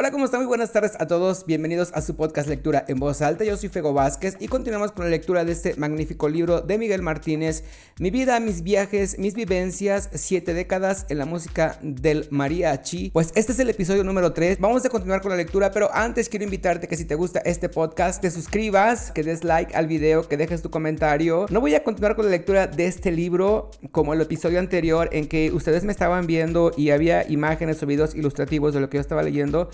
Hola, ¿cómo están? Muy buenas tardes a todos. Bienvenidos a su podcast Lectura en Voz Alta. Yo soy Fego Vázquez y continuamos con la lectura de este magnífico libro de Miguel Martínez, Mi vida, mis viajes, mis vivencias, siete décadas en la música del mariachi. Pues este es el episodio número 3. Vamos a continuar con la lectura, pero antes quiero invitarte que si te gusta este podcast, te suscribas, que des like al video, que dejes tu comentario. No voy a continuar con la lectura de este libro como el episodio anterior en que ustedes me estaban viendo y había imágenes o videos ilustrativos de lo que yo estaba leyendo.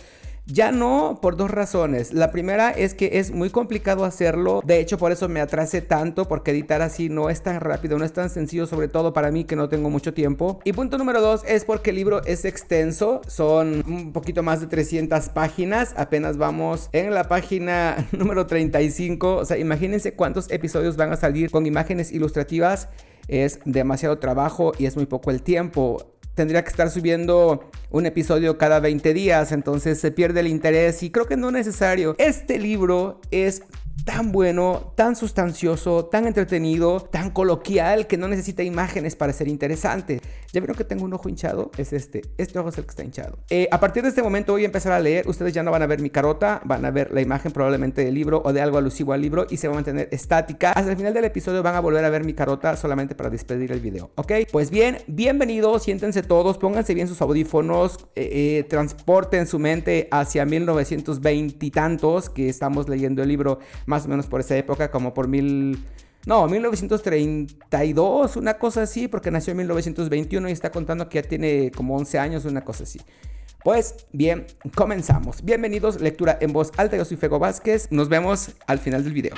Ya no por dos razones. La primera es que es muy complicado hacerlo. De hecho, por eso me atrasé tanto, porque editar así no es tan rápido, no es tan sencillo, sobre todo para mí que no tengo mucho tiempo. Y punto número dos es porque el libro es extenso. Son un poquito más de 300 páginas. Apenas vamos en la página número 35. O sea, imagínense cuántos episodios van a salir con imágenes ilustrativas. Es demasiado trabajo y es muy poco el tiempo tendría que estar subiendo un episodio cada 20 días, entonces se pierde el interés y creo que no es necesario. Este libro es tan bueno, tan sustancioso, tan entretenido, tan coloquial que no necesita imágenes para ser interesante. ¿Ya vieron que tengo un ojo hinchado? Es este. Este ojo es el que está hinchado. Eh, a partir de este momento voy a empezar a leer. Ustedes ya no van a ver mi carota, van a ver la imagen probablemente del libro o de algo alusivo al libro y se va a mantener estática. Hasta el final del episodio van a volver a ver mi carota solamente para despedir el video. ¿Ok? Pues bien, bienvenidos, siéntense todos, pónganse bien sus audífonos, eh, eh, transporten su mente hacia 1920 y tantos que estamos leyendo el libro más o menos por esa época, como por mil... No, 1932, una cosa así, porque nació en 1921 y está contando que ya tiene como 11 años, una cosa así. Pues bien, comenzamos. Bienvenidos, lectura en voz alta, yo soy Fego Vázquez, nos vemos al final del video.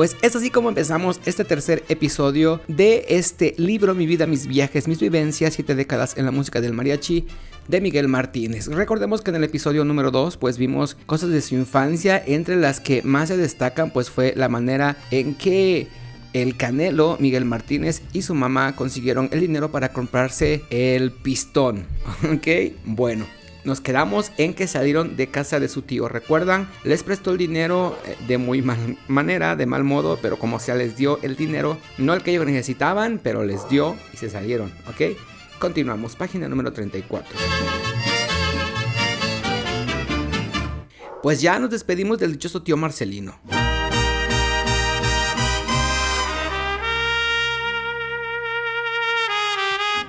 Pues es así como empezamos este tercer episodio de este libro Mi vida, mis viajes, mis vivencias, siete décadas en la música del mariachi de Miguel Martínez. Recordemos que en el episodio número 2 pues vimos cosas de su infancia, entre las que más se destacan pues fue la manera en que el Canelo, Miguel Martínez y su mamá consiguieron el dinero para comprarse el pistón. ¿Ok? Bueno, nos quedamos en que salieron de casa de su tío. ¿Recuerdan? Les prestó el dinero eh, de muy mal manera, de mal modo, pero como sea les dio el dinero, no el que ellos necesitaban, pero les dio y se salieron, ¿ok? Continuamos, página número 34. Pues ya nos despedimos del dichoso tío Marcelino.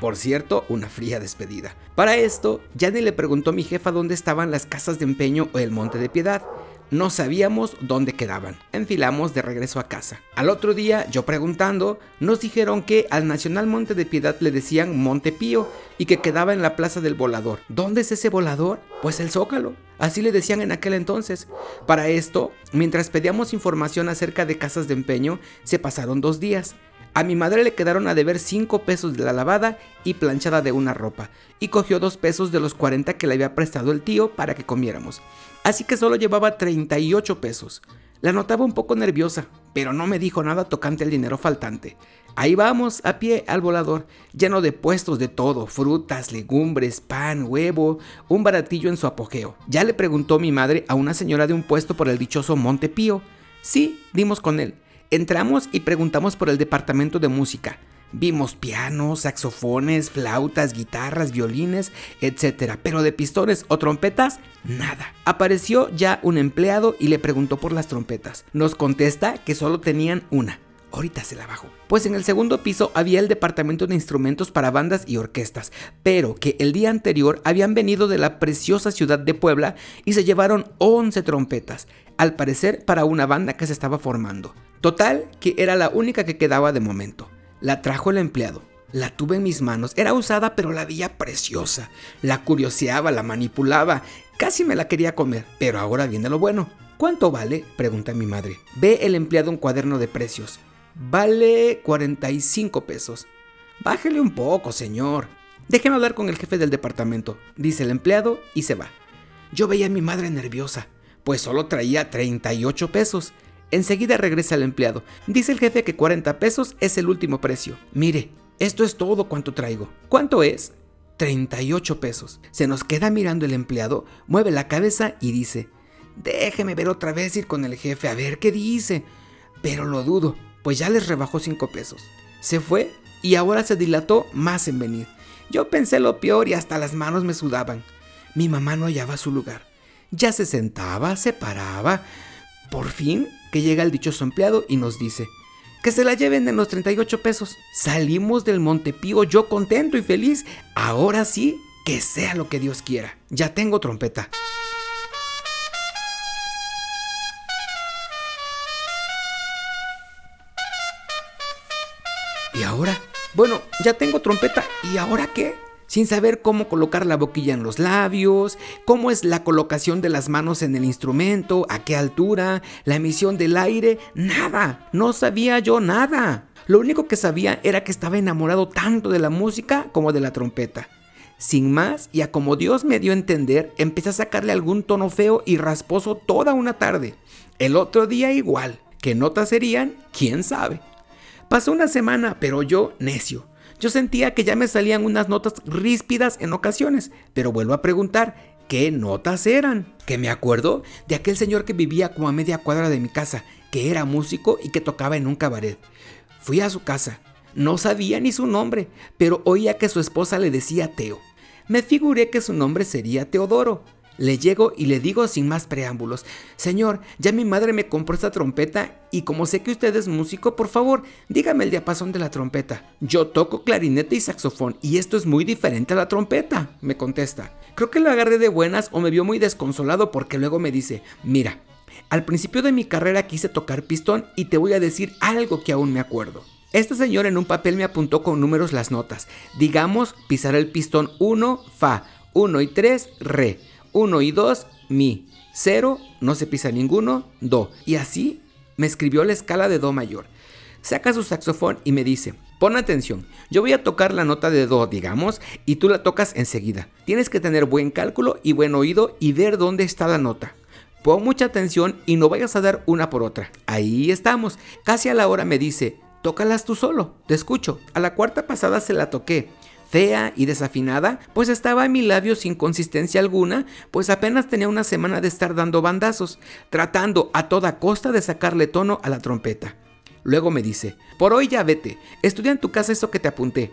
Por cierto, una fría despedida. Para esto, ya ni le preguntó a mi jefa dónde estaban las casas de empeño o el monte de piedad. No sabíamos dónde quedaban. Enfilamos de regreso a casa. Al otro día, yo preguntando, nos dijeron que al Nacional Monte de Piedad le decían Monte Pío y que quedaba en la Plaza del Volador. ¿Dónde es ese volador? Pues el Zócalo. Así le decían en aquel entonces. Para esto, mientras pedíamos información acerca de casas de empeño, se pasaron dos días. A mi madre le quedaron a deber 5 pesos de la lavada y planchada de una ropa, y cogió 2 pesos de los 40 que le había prestado el tío para que comiéramos. Así que solo llevaba 38 pesos. La notaba un poco nerviosa, pero no me dijo nada tocante al dinero faltante. Ahí vamos, a pie al volador, lleno de puestos de todo, frutas, legumbres, pan, huevo, un baratillo en su apogeo. Ya le preguntó mi madre a una señora de un puesto por el dichoso Monte Pío. Sí, dimos con él. Entramos y preguntamos por el departamento de música. Vimos pianos, saxofones, flautas, guitarras, violines, etc. Pero de pistones o trompetas, nada. Apareció ya un empleado y le preguntó por las trompetas. Nos contesta que solo tenían una. Ahorita se la bajo. Pues en el segundo piso había el departamento de instrumentos para bandas y orquestas, pero que el día anterior habían venido de la preciosa ciudad de Puebla y se llevaron 11 trompetas, al parecer para una banda que se estaba formando. Total, que era la única que quedaba de momento. La trajo el empleado. La tuve en mis manos. Era usada, pero la veía preciosa. La curioseaba, la manipulaba. Casi me la quería comer. Pero ahora viene lo bueno. ¿Cuánto vale? pregunta mi madre. Ve el empleado un cuaderno de precios. Vale 45 pesos. Bájele un poco, señor. Déjeme hablar con el jefe del departamento, dice el empleado y se va. Yo veía a mi madre nerviosa, pues solo traía 38 pesos. Enseguida regresa el empleado. Dice el jefe que 40 pesos es el último precio. Mire, esto es todo cuanto traigo. ¿Cuánto es? 38 pesos. Se nos queda mirando el empleado, mueve la cabeza y dice, déjeme ver otra vez ir con el jefe a ver qué dice. Pero lo dudo, pues ya les rebajó 5 pesos. Se fue y ahora se dilató más en venir. Yo pensé lo peor y hasta las manos me sudaban. Mi mamá no hallaba su lugar. Ya se sentaba, se paraba. Por fin que llega el dichoso empleado y nos dice, que se la lleven en los 38 pesos. Salimos del Montepío yo contento y feliz. Ahora sí, que sea lo que Dios quiera. Ya tengo trompeta. ¿Y ahora? Bueno, ya tengo trompeta. ¿Y ahora qué? Sin saber cómo colocar la boquilla en los labios, cómo es la colocación de las manos en el instrumento, a qué altura, la emisión del aire, nada, no sabía yo nada. Lo único que sabía era que estaba enamorado tanto de la música como de la trompeta. Sin más, y a como Dios me dio a entender, empecé a sacarle algún tono feo y rasposo toda una tarde. El otro día igual. ¿Qué notas serían? ¿Quién sabe? Pasó una semana, pero yo necio. Yo sentía que ya me salían unas notas ríspidas en ocasiones, pero vuelvo a preguntar, ¿qué notas eran? Que me acuerdo de aquel señor que vivía como a media cuadra de mi casa, que era músico y que tocaba en un cabaret. Fui a su casa. No sabía ni su nombre, pero oía que su esposa le decía Teo. Me figuré que su nombre sería Teodoro. Le llego y le digo sin más preámbulos, Señor, ya mi madre me compró esta trompeta y como sé que usted es músico, por favor, dígame el diapasón de la trompeta. Yo toco clarinete y saxofón y esto es muy diferente a la trompeta, me contesta. Creo que lo agarré de buenas o me vio muy desconsolado porque luego me dice, mira, al principio de mi carrera quise tocar pistón y te voy a decir algo que aún me acuerdo. Este señor en un papel me apuntó con números las notas. Digamos, pisar el pistón 1, fa, 1 y 3, re. 1 y 2, mi. 0, no se pisa ninguno, do. Y así me escribió la escala de do mayor. Saca su saxofón y me dice, pon atención, yo voy a tocar la nota de do, digamos, y tú la tocas enseguida. Tienes que tener buen cálculo y buen oído y ver dónde está la nota. Pon mucha atención y no vayas a dar una por otra. Ahí estamos. Casi a la hora me dice, tócalas tú solo, te escucho. A la cuarta pasada se la toqué fea y desafinada, pues estaba en mi labio sin consistencia alguna, pues apenas tenía una semana de estar dando bandazos, tratando a toda costa de sacarle tono a la trompeta. Luego me dice, por hoy ya vete, estudia en tu casa eso que te apunté.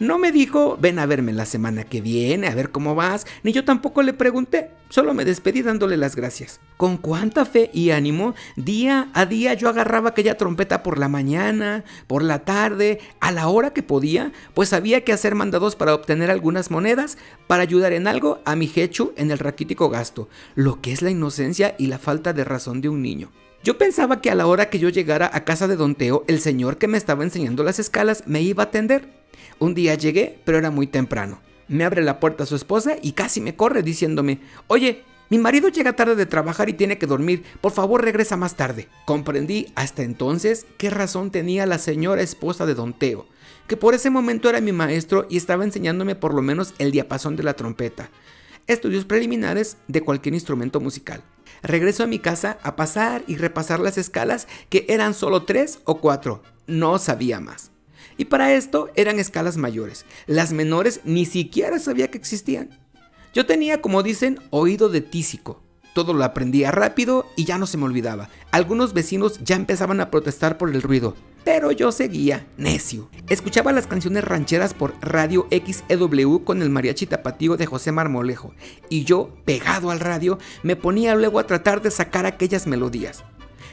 No me dijo, ven a verme la semana que viene, a ver cómo vas, ni yo tampoco le pregunté, solo me despedí dándole las gracias. Con cuánta fe y ánimo, día a día yo agarraba aquella trompeta por la mañana, por la tarde, a la hora que podía, pues había que hacer mandados para obtener algunas monedas, para ayudar en algo a mi jechu en el raquítico gasto, lo que es la inocencia y la falta de razón de un niño. Yo pensaba que a la hora que yo llegara a casa de Don Teo, el señor que me estaba enseñando las escalas me iba a atender. Un día llegué, pero era muy temprano. Me abre la puerta su esposa y casi me corre diciéndome, oye, mi marido llega tarde de trabajar y tiene que dormir, por favor regresa más tarde. Comprendí hasta entonces qué razón tenía la señora esposa de Don Teo, que por ese momento era mi maestro y estaba enseñándome por lo menos el diapasón de la trompeta, estudios preliminares de cualquier instrumento musical. Regreso a mi casa a pasar y repasar las escalas que eran solo tres o cuatro, no sabía más. Y para esto eran escalas mayores. Las menores ni siquiera sabía que existían. Yo tenía, como dicen, oído de tísico. Todo lo aprendía rápido y ya no se me olvidaba. Algunos vecinos ya empezaban a protestar por el ruido, pero yo seguía, necio. Escuchaba las canciones rancheras por Radio XEW con el mariachi tapatío de José Marmolejo, y yo, pegado al radio, me ponía luego a tratar de sacar aquellas melodías.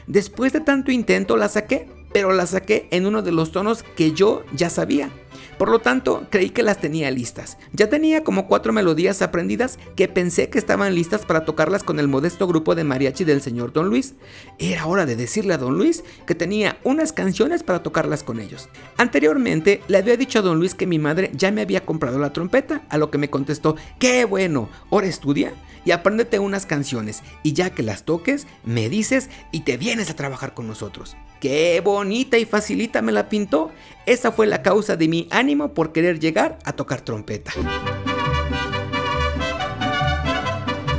Después de tanto intento la saqué, pero la saqué en uno de los tonos que yo ya sabía. Por lo tanto, creí que las tenía listas. Ya tenía como cuatro melodías aprendidas que pensé que estaban listas para tocarlas con el modesto grupo de mariachi del señor Don Luis. Era hora de decirle a Don Luis que tenía unas canciones para tocarlas con ellos. Anteriormente le había dicho a Don Luis que mi madre ya me había comprado la trompeta, a lo que me contestó, qué bueno, ahora estudia y apréndete unas canciones y ya que las toques, me dices y te vienes a trabajar con nosotros. Qué bonita y facilita me la pintó. Esa fue la causa de mi ánimo por querer llegar a tocar trompeta.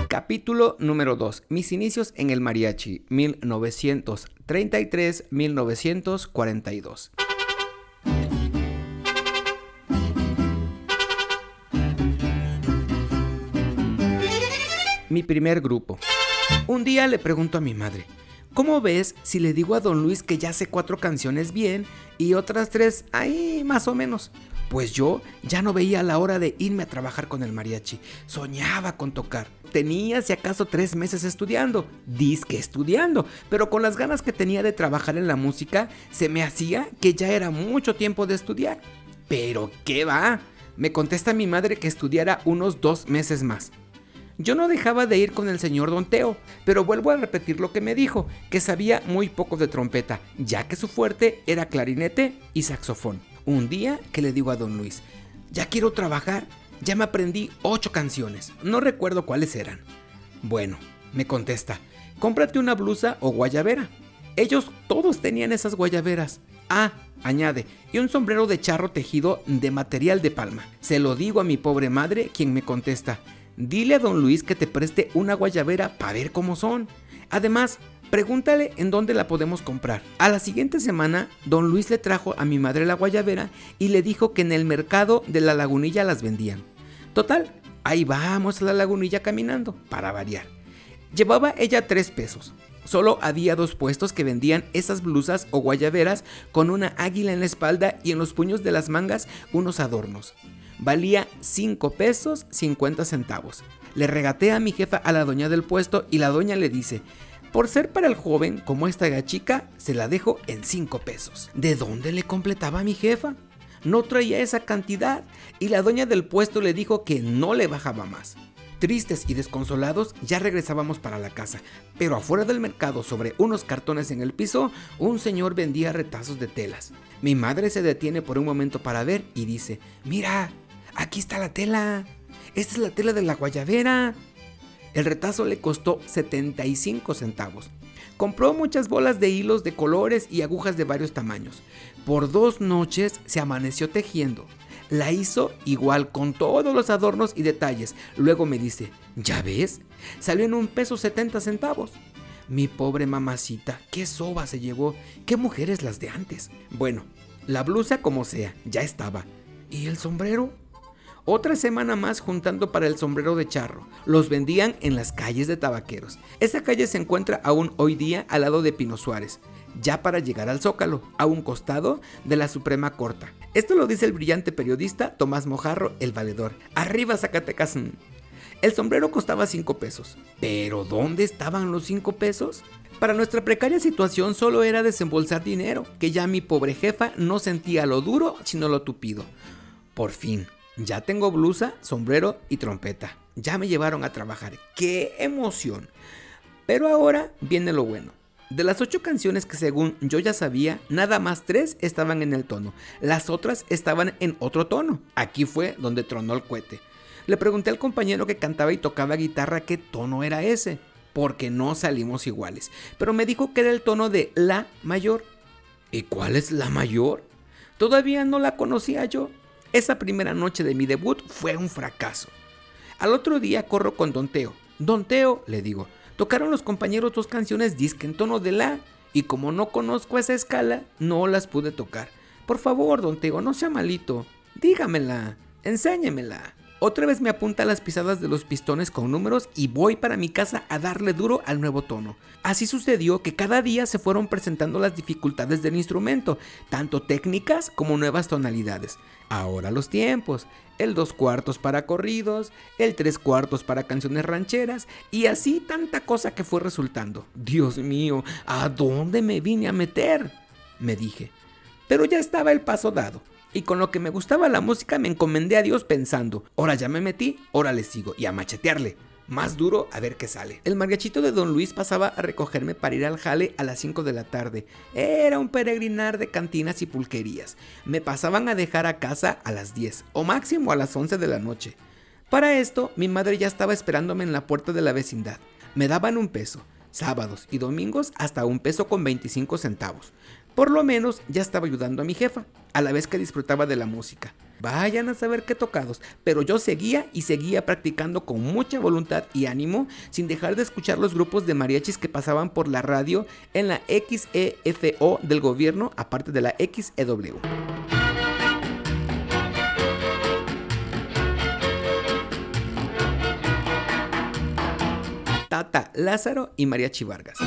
Capítulo número 2. Mis inicios en el mariachi 1933-1942. Mi primer grupo. Un día le pregunto a mi madre, ¿Cómo ves si le digo a don Luis que ya sé cuatro canciones bien y otras tres ahí más o menos? pues yo ya no veía la hora de irme a trabajar con el mariachi. Soñaba con tocar. Tenía si acaso tres meses estudiando, disque estudiando, pero con las ganas que tenía de trabajar en la música, se me hacía que ya era mucho tiempo de estudiar. Pero ¿qué va? Me contesta mi madre que estudiara unos dos meses más. Yo no dejaba de ir con el señor Don Teo, pero vuelvo a repetir lo que me dijo, que sabía muy poco de trompeta, ya que su fuerte era clarinete y saxofón. Un día que le digo a Don Luis, ya quiero trabajar, ya me aprendí ocho canciones, no recuerdo cuáles eran. Bueno, me contesta, cómprate una blusa o guayabera. Ellos todos tenían esas guayaberas. Ah, añade, y un sombrero de charro tejido de material de palma. Se lo digo a mi pobre madre, quien me contesta, Dile a don Luis que te preste una guayabera para ver cómo son. Además, pregúntale en dónde la podemos comprar. A la siguiente semana, don Luis le trajo a mi madre la guayabera y le dijo que en el mercado de la lagunilla las vendían. Total, ahí vamos a la lagunilla caminando, para variar. Llevaba ella tres pesos. Solo había dos puestos que vendían esas blusas o guayaberas con una águila en la espalda y en los puños de las mangas unos adornos valía 5 pesos 50 centavos. Le regatea a mi jefa a la doña del puesto y la doña le dice, por ser para el joven como esta chica, se la dejo en 5 pesos. ¿De dónde le completaba a mi jefa? No traía esa cantidad y la doña del puesto le dijo que no le bajaba más. Tristes y desconsolados, ya regresábamos para la casa, pero afuera del mercado, sobre unos cartones en el piso, un señor vendía retazos de telas. Mi madre se detiene por un momento para ver y dice, mira, Aquí está la tela. Esta es la tela de la guayabera. El retazo le costó 75 centavos. Compró muchas bolas de hilos de colores y agujas de varios tamaños. Por dos noches se amaneció tejiendo. La hizo igual con todos los adornos y detalles. Luego me dice, ¿ya ves? Salió en un peso 70 centavos. Mi pobre mamacita, qué soba se llevó, qué mujeres las de antes. Bueno, la blusa como sea, ya estaba. ¿Y el sombrero? Otra semana más juntando para el sombrero de charro. Los vendían en las calles de tabaqueros. Esa calle se encuentra aún hoy día al lado de Pino Suárez, ya para llegar al Zócalo, a un costado de la Suprema Corta. Esto lo dice el brillante periodista Tomás Mojarro, el valedor. Arriba Zacatecas. El sombrero costaba 5 pesos. ¿Pero dónde estaban los 5 pesos? Para nuestra precaria situación solo era desembolsar dinero, que ya mi pobre jefa no sentía lo duro sino lo tupido. Por fin, ya tengo blusa, sombrero y trompeta. Ya me llevaron a trabajar. ¡Qué emoción! Pero ahora viene lo bueno. De las ocho canciones que según yo ya sabía, nada más tres estaban en el tono. Las otras estaban en otro tono. Aquí fue donde tronó el cohete. Le pregunté al compañero que cantaba y tocaba guitarra qué tono era ese, porque no salimos iguales. Pero me dijo que era el tono de La mayor. ¿Y cuál es La mayor? Todavía no la conocía yo. Esa primera noche de mi debut fue un fracaso. Al otro día corro con Don Teo. Don Teo, le digo, tocaron los compañeros dos canciones disque en tono de la y como no conozco esa escala, no las pude tocar. Por favor, Don Teo, no sea malito. Dígamela, enséñemela. Otra vez me apunta las pisadas de los pistones con números y voy para mi casa a darle duro al nuevo tono. Así sucedió que cada día se fueron presentando las dificultades del instrumento, tanto técnicas como nuevas tonalidades. Ahora los tiempos, el dos cuartos para corridos, el tres cuartos para canciones rancheras y así tanta cosa que fue resultando. Dios mío, ¿a dónde me vine a meter? me dije. Pero ya estaba el paso dado. Y con lo que me gustaba la música me encomendé a Dios pensando, ahora ya me metí, ahora le sigo y a machetearle. Más duro a ver qué sale. El mariachito de Don Luis pasaba a recogerme para ir al jale a las 5 de la tarde. Era un peregrinar de cantinas y pulquerías. Me pasaban a dejar a casa a las 10 o máximo a las 11 de la noche. Para esto, mi madre ya estaba esperándome en la puerta de la vecindad. Me daban un peso, sábados y domingos hasta un peso con 25 centavos. Por lo menos ya estaba ayudando a mi jefa, a la vez que disfrutaba de la música. Vayan a saber qué tocados, pero yo seguía y seguía practicando con mucha voluntad y ánimo, sin dejar de escuchar los grupos de mariachis que pasaban por la radio en la XEFO del gobierno, aparte de la XEW. Tata Lázaro y Mariachi Vargas.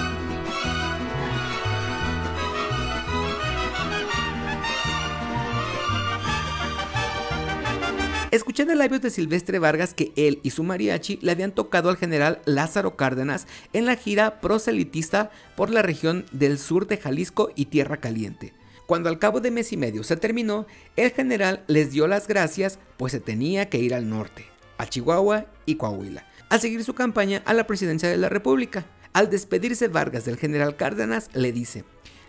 Escuché de labios de Silvestre Vargas que él y su mariachi le habían tocado al general Lázaro Cárdenas en la gira proselitista por la región del sur de Jalisco y Tierra Caliente. Cuando al cabo de mes y medio se terminó, el general les dio las gracias pues se tenía que ir al norte, a Chihuahua y Coahuila, a seguir su campaña a la presidencia de la República. Al despedirse Vargas del general Cárdenas, le dice,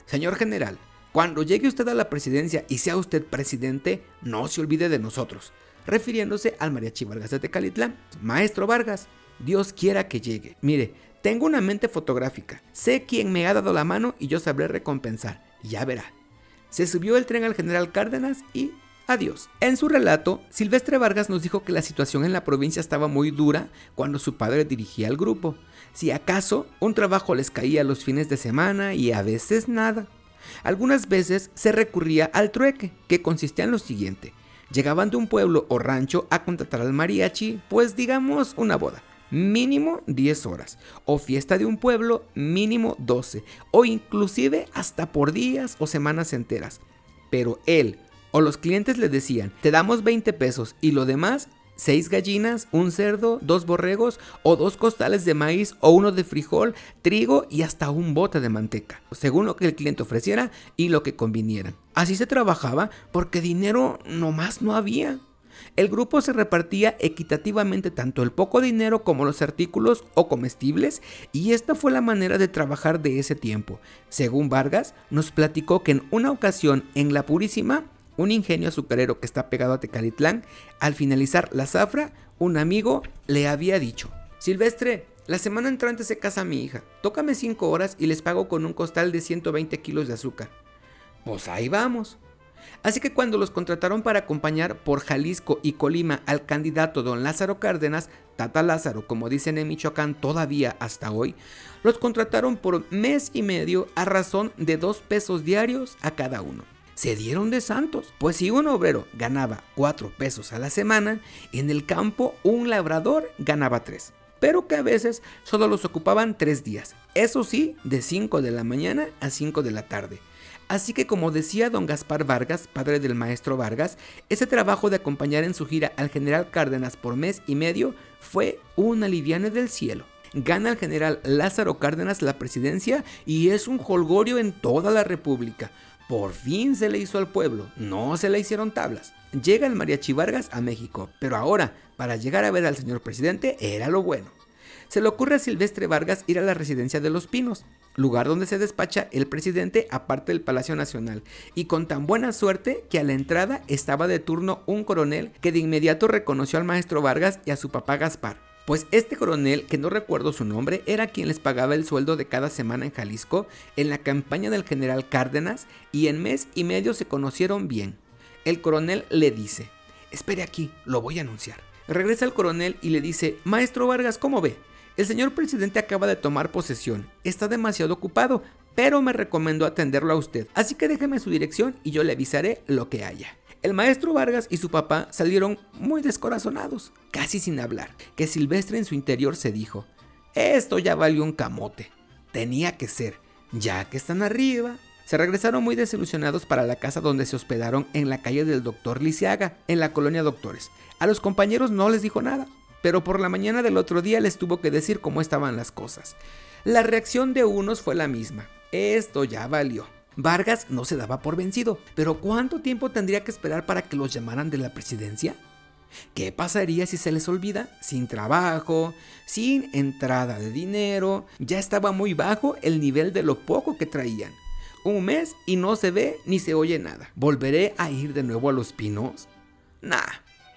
Señor general, cuando llegue usted a la presidencia y sea usted presidente, no se olvide de nosotros, refiriéndose al mariachi Vargas de Tecalitlán. Maestro Vargas, Dios quiera que llegue. Mire, tengo una mente fotográfica, sé quién me ha dado la mano y yo sabré recompensar. Ya verá. Se subió el tren al general Cárdenas y Adiós. En su relato, Silvestre Vargas nos dijo que la situación en la provincia estaba muy dura cuando su padre dirigía el grupo. Si acaso, un trabajo les caía los fines de semana y a veces nada. Algunas veces se recurría al trueque, que consistía en lo siguiente. Llegaban de un pueblo o rancho a contratar al mariachi, pues digamos una boda, mínimo 10 horas, o fiesta de un pueblo, mínimo 12, o inclusive hasta por días o semanas enteras. Pero él, o los clientes le decían, te damos 20 pesos y lo demás, 6 gallinas, un cerdo, dos borregos o dos costales de maíz o uno de frijol, trigo y hasta un bote de manteca, según lo que el cliente ofreciera y lo que convinieran. Así se trabajaba porque dinero nomás no había. El grupo se repartía equitativamente tanto el poco dinero como los artículos o comestibles y esta fue la manera de trabajar de ese tiempo. Según Vargas, nos platicó que en una ocasión en La Purísima un ingenio azucarero que está pegado a Tecalitlán, al finalizar la zafra, un amigo le había dicho, Silvestre, la semana entrante se casa mi hija, tócame 5 horas y les pago con un costal de 120 kilos de azúcar. Pues ahí vamos. Así que cuando los contrataron para acompañar por Jalisco y Colima al candidato don Lázaro Cárdenas, Tata Lázaro, como dicen en Michoacán todavía hasta hoy, los contrataron por mes y medio a razón de 2 pesos diarios a cada uno se dieron de santos. Pues si un obrero ganaba 4 pesos a la semana, en el campo un labrador ganaba 3. Pero que a veces solo los ocupaban 3 días. Eso sí, de 5 de la mañana a 5 de la tarde. Así que como decía don Gaspar Vargas, padre del maestro Vargas, ese trabajo de acompañar en su gira al general Cárdenas por mes y medio fue un aliviane del cielo. Gana el general Lázaro Cárdenas la presidencia y es un holgorio en toda la república. Por fin se le hizo al pueblo, no se le hicieron tablas. Llega el mariachi Vargas a México, pero ahora, para llegar a ver al señor presidente, era lo bueno. Se le ocurre a Silvestre Vargas ir a la residencia de Los Pinos, lugar donde se despacha el presidente aparte del Palacio Nacional, y con tan buena suerte que a la entrada estaba de turno un coronel que de inmediato reconoció al maestro Vargas y a su papá Gaspar. Pues este coronel, que no recuerdo su nombre, era quien les pagaba el sueldo de cada semana en Jalisco en la campaña del general Cárdenas y en mes y medio se conocieron bien. El coronel le dice, espere aquí, lo voy a anunciar. Regresa el coronel y le dice, Maestro Vargas, ¿cómo ve? El señor presidente acaba de tomar posesión, está demasiado ocupado, pero me recomendó atenderlo a usted, así que déjeme su dirección y yo le avisaré lo que haya. El maestro Vargas y su papá salieron muy descorazonados, casi sin hablar, que Silvestre en su interior se dijo, esto ya valió un camote, tenía que ser, ya que están arriba. Se regresaron muy desilusionados para la casa donde se hospedaron en la calle del doctor Lisiaga, en la colonia Doctores. A los compañeros no les dijo nada, pero por la mañana del otro día les tuvo que decir cómo estaban las cosas. La reacción de unos fue la misma, esto ya valió. Vargas no se daba por vencido, pero ¿cuánto tiempo tendría que esperar para que los llamaran de la presidencia? ¿Qué pasaría si se les olvida? Sin trabajo, sin entrada de dinero, ya estaba muy bajo el nivel de lo poco que traían. Un mes y no se ve ni se oye nada. ¿Volveré a ir de nuevo a los pinos? Nah,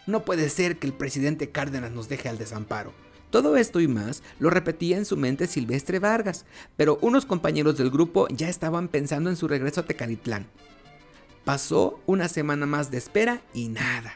no puede ser que el presidente Cárdenas nos deje al desamparo. Todo esto y más lo repetía en su mente Silvestre Vargas, pero unos compañeros del grupo ya estaban pensando en su regreso a Tecalitlán. Pasó una semana más de espera y nada.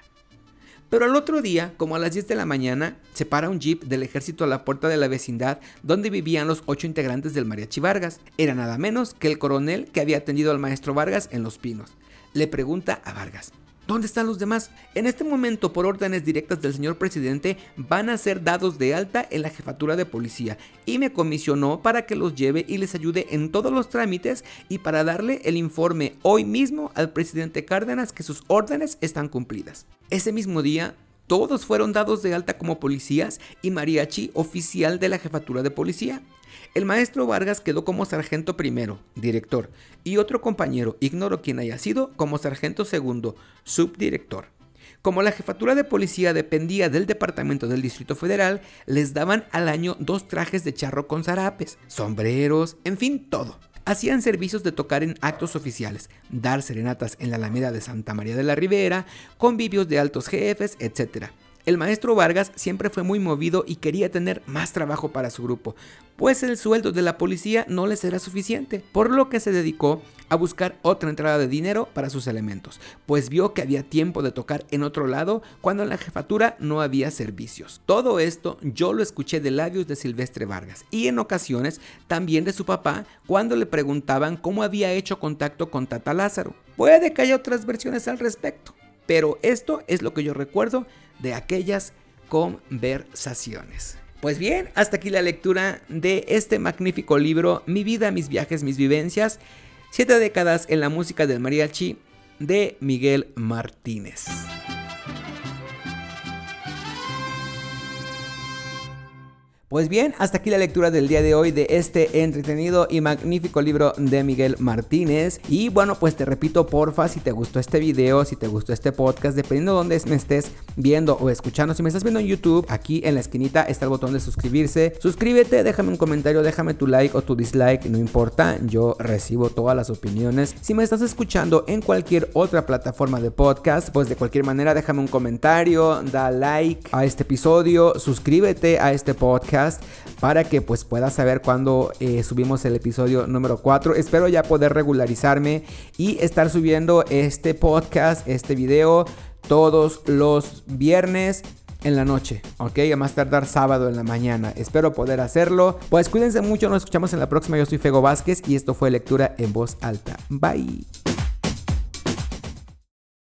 Pero al otro día, como a las 10 de la mañana, se para un jeep del ejército a la puerta de la vecindad donde vivían los ocho integrantes del Mariachi Vargas. Era nada menos que el coronel que había atendido al maestro Vargas en Los Pinos. Le pregunta a Vargas, ¿Dónde están los demás? En este momento, por órdenes directas del señor presidente, van a ser dados de alta en la jefatura de policía y me comisionó para que los lleve y les ayude en todos los trámites y para darle el informe hoy mismo al presidente Cárdenas que sus órdenes están cumplidas. Ese mismo día, todos fueron dados de alta como policías y mariachi oficial de la jefatura de policía. El maestro Vargas quedó como sargento primero, director, y otro compañero, ignoro quién haya sido, como sargento segundo, subdirector. Como la jefatura de policía dependía del departamento del Distrito Federal, les daban al año dos trajes de charro con zarapes, sombreros, en fin, todo. Hacían servicios de tocar en actos oficiales, dar serenatas en la Alameda de Santa María de la Ribera, convivios de altos jefes, etc. El maestro Vargas siempre fue muy movido y quería tener más trabajo para su grupo, pues el sueldo de la policía no les era suficiente, por lo que se dedicó a buscar otra entrada de dinero para sus elementos, pues vio que había tiempo de tocar en otro lado cuando en la jefatura no había servicios. Todo esto yo lo escuché de labios de Silvestre Vargas y en ocasiones también de su papá cuando le preguntaban cómo había hecho contacto con Tata Lázaro. Puede que haya otras versiones al respecto, pero esto es lo que yo recuerdo de aquellas conversaciones. Pues bien, hasta aquí la lectura de este magnífico libro, Mi vida, mis viajes, mis vivencias, siete décadas en la música del mariachi de Miguel Martínez. Pues bien, hasta aquí la lectura del día de hoy de este entretenido y magnífico libro de Miguel Martínez. Y bueno, pues te repito, porfa, si te gustó este video, si te gustó este podcast, dependiendo de dónde me estés viendo o escuchando, si me estás viendo en YouTube, aquí en la esquinita está el botón de suscribirse. Suscríbete, déjame un comentario, déjame tu like o tu dislike, no importa, yo recibo todas las opiniones. Si me estás escuchando en cualquier otra plataforma de podcast, pues de cualquier manera déjame un comentario, da like a este episodio, suscríbete a este podcast para que pues puedas saber cuando eh, subimos el episodio número 4. Espero ya poder regularizarme y estar subiendo este podcast, este video todos los viernes en la noche, ¿ok? A más tardar sábado en la mañana. Espero poder hacerlo. Pues cuídense mucho, nos escuchamos en la próxima. Yo soy Fego Vázquez y esto fue lectura en voz alta. Bye.